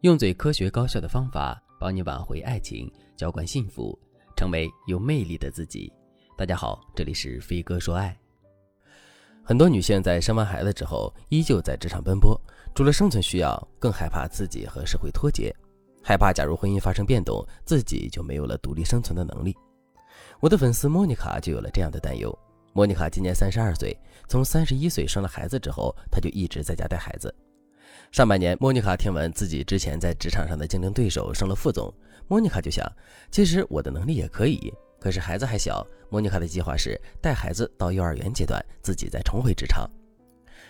用最科学高效的方法帮你挽回爱情，浇灌幸福，成为有魅力的自己。大家好，这里是飞哥说爱。很多女性在生完孩子之后，依旧在职场奔波，除了生存需要，更害怕自己和社会脱节，害怕假如婚姻发生变动，自己就没有了独立生存的能力。我的粉丝莫妮卡就有了这样的担忧。莫妮卡今年三十二岁，从三十一岁生了孩子之后，她就一直在家带孩子。上半年，莫妮卡听闻自己之前在职场上的竞争对手升了副总，莫妮卡就想，其实我的能力也可以。可是孩子还小，莫妮卡的计划是带孩子到幼儿园阶段，自己再重回职场。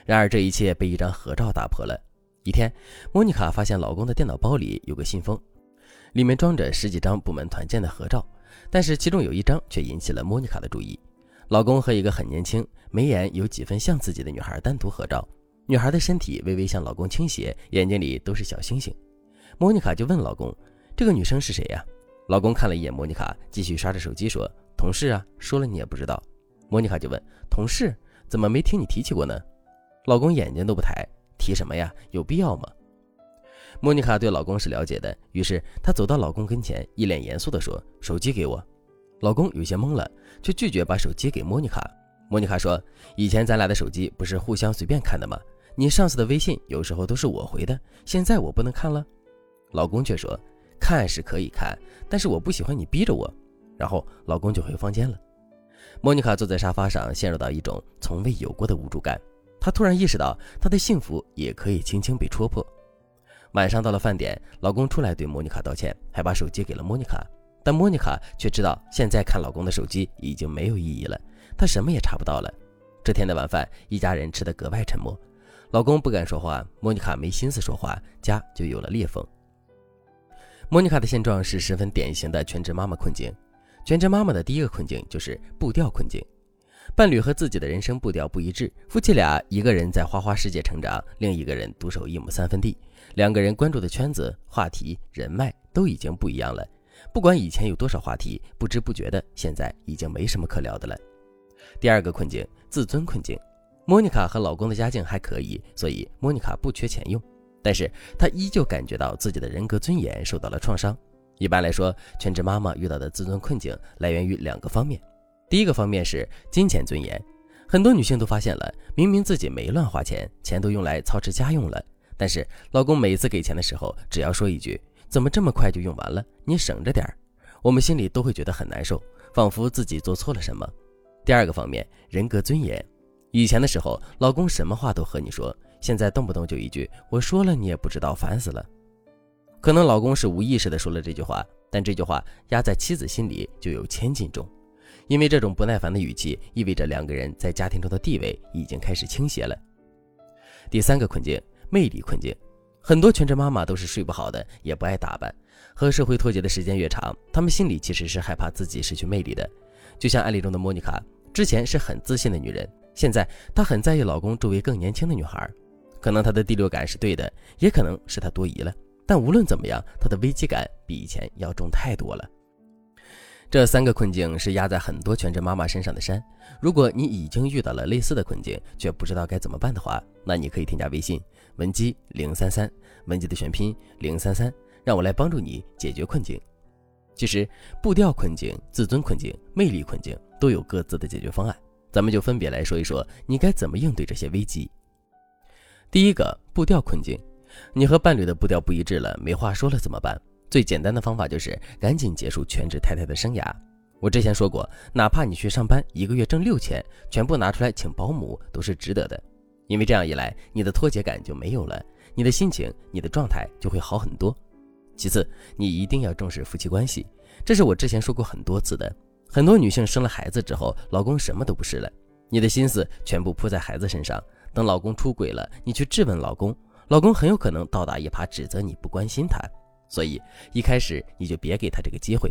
然而这一切被一张合照打破了。一天，莫妮卡发现老公的电脑包里有个信封，里面装着十几张部门团建的合照，但是其中有一张却引起了莫妮卡的注意。老公和一个很年轻、眉眼有几分像自己的女孩单独合照，女孩的身体微微向老公倾斜，眼睛里都是小星星。莫妮卡就问老公：“这个女生是谁呀？”老公看了一眼莫妮卡，继续刷着手机说：“同事啊，说了你也不知道。”莫妮卡就问：“同事怎么没听你提起过呢？”老公眼睛都不抬：“提什么呀？有必要吗？”莫妮卡对老公是了解的，于是她走到老公跟前，一脸严肃地说：“手机给我。”老公有些懵了，却拒绝把手机给莫妮卡。莫妮卡说：“以前咱俩的手机不是互相随便看的吗？你上次的微信有时候都是我回的，现在我不能看了。”老公却说：“看是可以看，但是我不喜欢你逼着我。”然后老公就回房间了。莫妮卡坐在沙发上，陷入到一种从未有过的无助感。她突然意识到，她的幸福也可以轻轻被戳破。晚上到了饭点，老公出来对莫妮卡道歉，还把手机给了莫妮卡。但莫妮卡却知道，现在看老公的手机已经没有意义了，她什么也查不到了。这天的晚饭，一家人吃得格外沉默，老公不敢说话，莫妮卡没心思说话，家就有了裂缝。莫妮卡的现状是十分典型的全职妈妈困境。全职妈妈的第一个困境就是步调困境，伴侣和自己的人生步调不一致，夫妻俩一个人在花花世界成长，另一个人独守一亩三分地，两个人关注的圈子、话题、人脉都已经不一样了。不管以前有多少话题，不知不觉的，现在已经没什么可聊的了。第二个困境，自尊困境。莫妮卡和老公的家境还可以，所以莫妮卡不缺钱用，但是她依旧感觉到自己的人格尊严受到了创伤。一般来说，全职妈妈遇到的自尊困境来源于两个方面。第一个方面是金钱尊严，很多女性都发现了，明明自己没乱花钱，钱都用来操持家用了，但是老公每次给钱的时候，只要说一句。怎么这么快就用完了？你省着点儿，我们心里都会觉得很难受，仿佛自己做错了什么。第二个方面，人格尊严。以前的时候，老公什么话都和你说，现在动不动就一句“我说了你也不知道”，烦死了。可能老公是无意识的说了这句话，但这句话压在妻子心里就有千斤重，因为这种不耐烦的语气意味着两个人在家庭中的地位已经开始倾斜了。第三个困境，魅力困境。很多全职妈妈都是睡不好的，也不爱打扮，和社会脱节的时间越长，她们心里其实是害怕自己失去魅力的。就像案例中的莫妮卡，之前是很自信的女人，现在她很在意老公周围更年轻的女孩，可能她的第六感是对的，也可能是她多疑了。但无论怎么样，她的危机感比以前要重太多了。这三个困境是压在很多全职妈妈身上的山。如果你已经遇到了类似的困境，却不知道该怎么办的话，那你可以添加微信文姬零三三，文姬的全拼零三三，让我来帮助你解决困境。其实步调困境、自尊困境、魅力困境都有各自的解决方案，咱们就分别来说一说，你该怎么应对这些危机。第一个步调困境，你和伴侣的步调不一致了，没话说了怎么办？最简单的方法就是赶紧结束全职太太的生涯。我之前说过，哪怕你去上班，一个月挣六千，全部拿出来请保姆都是值得的。因为这样一来，你的脱节感就没有了，你的心情、你的状态就会好很多。其次，你一定要重视夫妻关系，这是我之前说过很多次的。很多女性生了孩子之后，老公什么都不是了，你的心思全部扑在孩子身上。等老公出轨了，你去质问老公，老公很有可能倒打一耙，指责你不关心他。所以一开始你就别给他这个机会。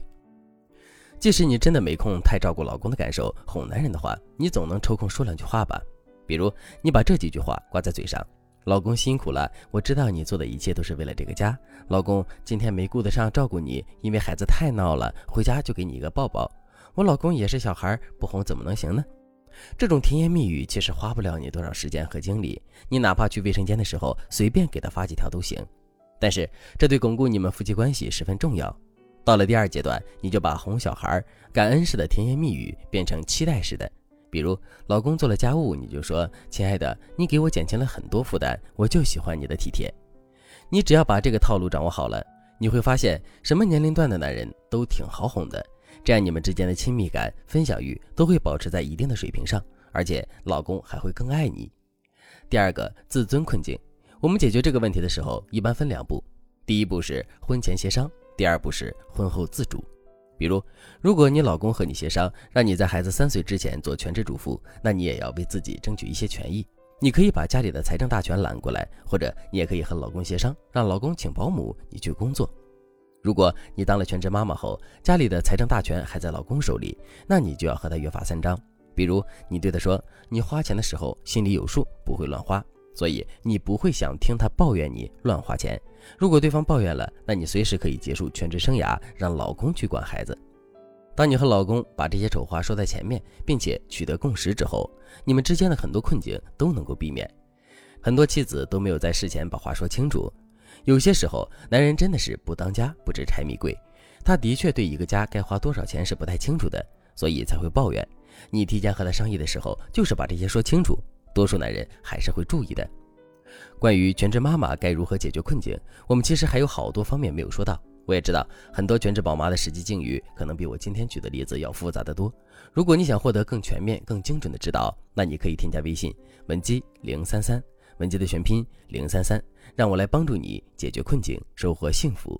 即使你真的没空太照顾老公的感受，哄男人的话，你总能抽空说两句话吧。比如你把这几句话挂在嘴上：“老公辛苦了，我知道你做的一切都是为了这个家。老公今天没顾得上照顾你，因为孩子太闹了，回家就给你一个抱抱。我老公也是小孩，不哄怎么能行呢？”这种甜言蜜语其实花不了你多少时间和精力，你哪怕去卫生间的时候随便给他发几条都行。但是这对巩固你们夫妻关系十分重要。到了第二阶段，你就把哄小孩、感恩式的甜言蜜语变成期待式的。比如，老公做了家务，你就说：“亲爱的，你给我减轻了很多负担，我就喜欢你的体贴。”你只要把这个套路掌握好了，你会发现什么年龄段的男人都挺好哄的。这样你们之间的亲密感、分享欲都会保持在一定的水平上，而且老公还会更爱你。第二个，自尊困境，我们解决这个问题的时候，一般分两步：第一步是婚前协商，第二步是婚后自主。比如，如果你老公和你协商，让你在孩子三岁之前做全职主妇，那你也要为自己争取一些权益。你可以把家里的财政大权揽过来，或者你也可以和老公协商，让老公请保姆，你去工作。如果你当了全职妈妈后，家里的财政大权还在老公手里，那你就要和他约法三章。比如，你对他说，你花钱的时候心里有数，不会乱花，所以你不会想听他抱怨你乱花钱。如果对方抱怨了，那你随时可以结束全职生涯，让老公去管孩子。当你和老公把这些丑话说在前面，并且取得共识之后，你们之间的很多困境都能够避免。很多妻子都没有在事前把话说清楚。有些时候，男人真的是不当家不知柴米贵，他的确对一个家该花多少钱是不太清楚的，所以才会抱怨。你提前和他商议的时候，就是把这些说清楚，多数男人还是会注意的。关于全职妈妈该如何解决困境，我们其实还有好多方面没有说到。我也知道很多全职宝妈的实际境遇可能比我今天举的例子要复杂的多。如果你想获得更全面、更精准的指导，那你可以添加微信文姬零三三，文姬的全拼零三三，让我来帮助你解决困境，收获幸福。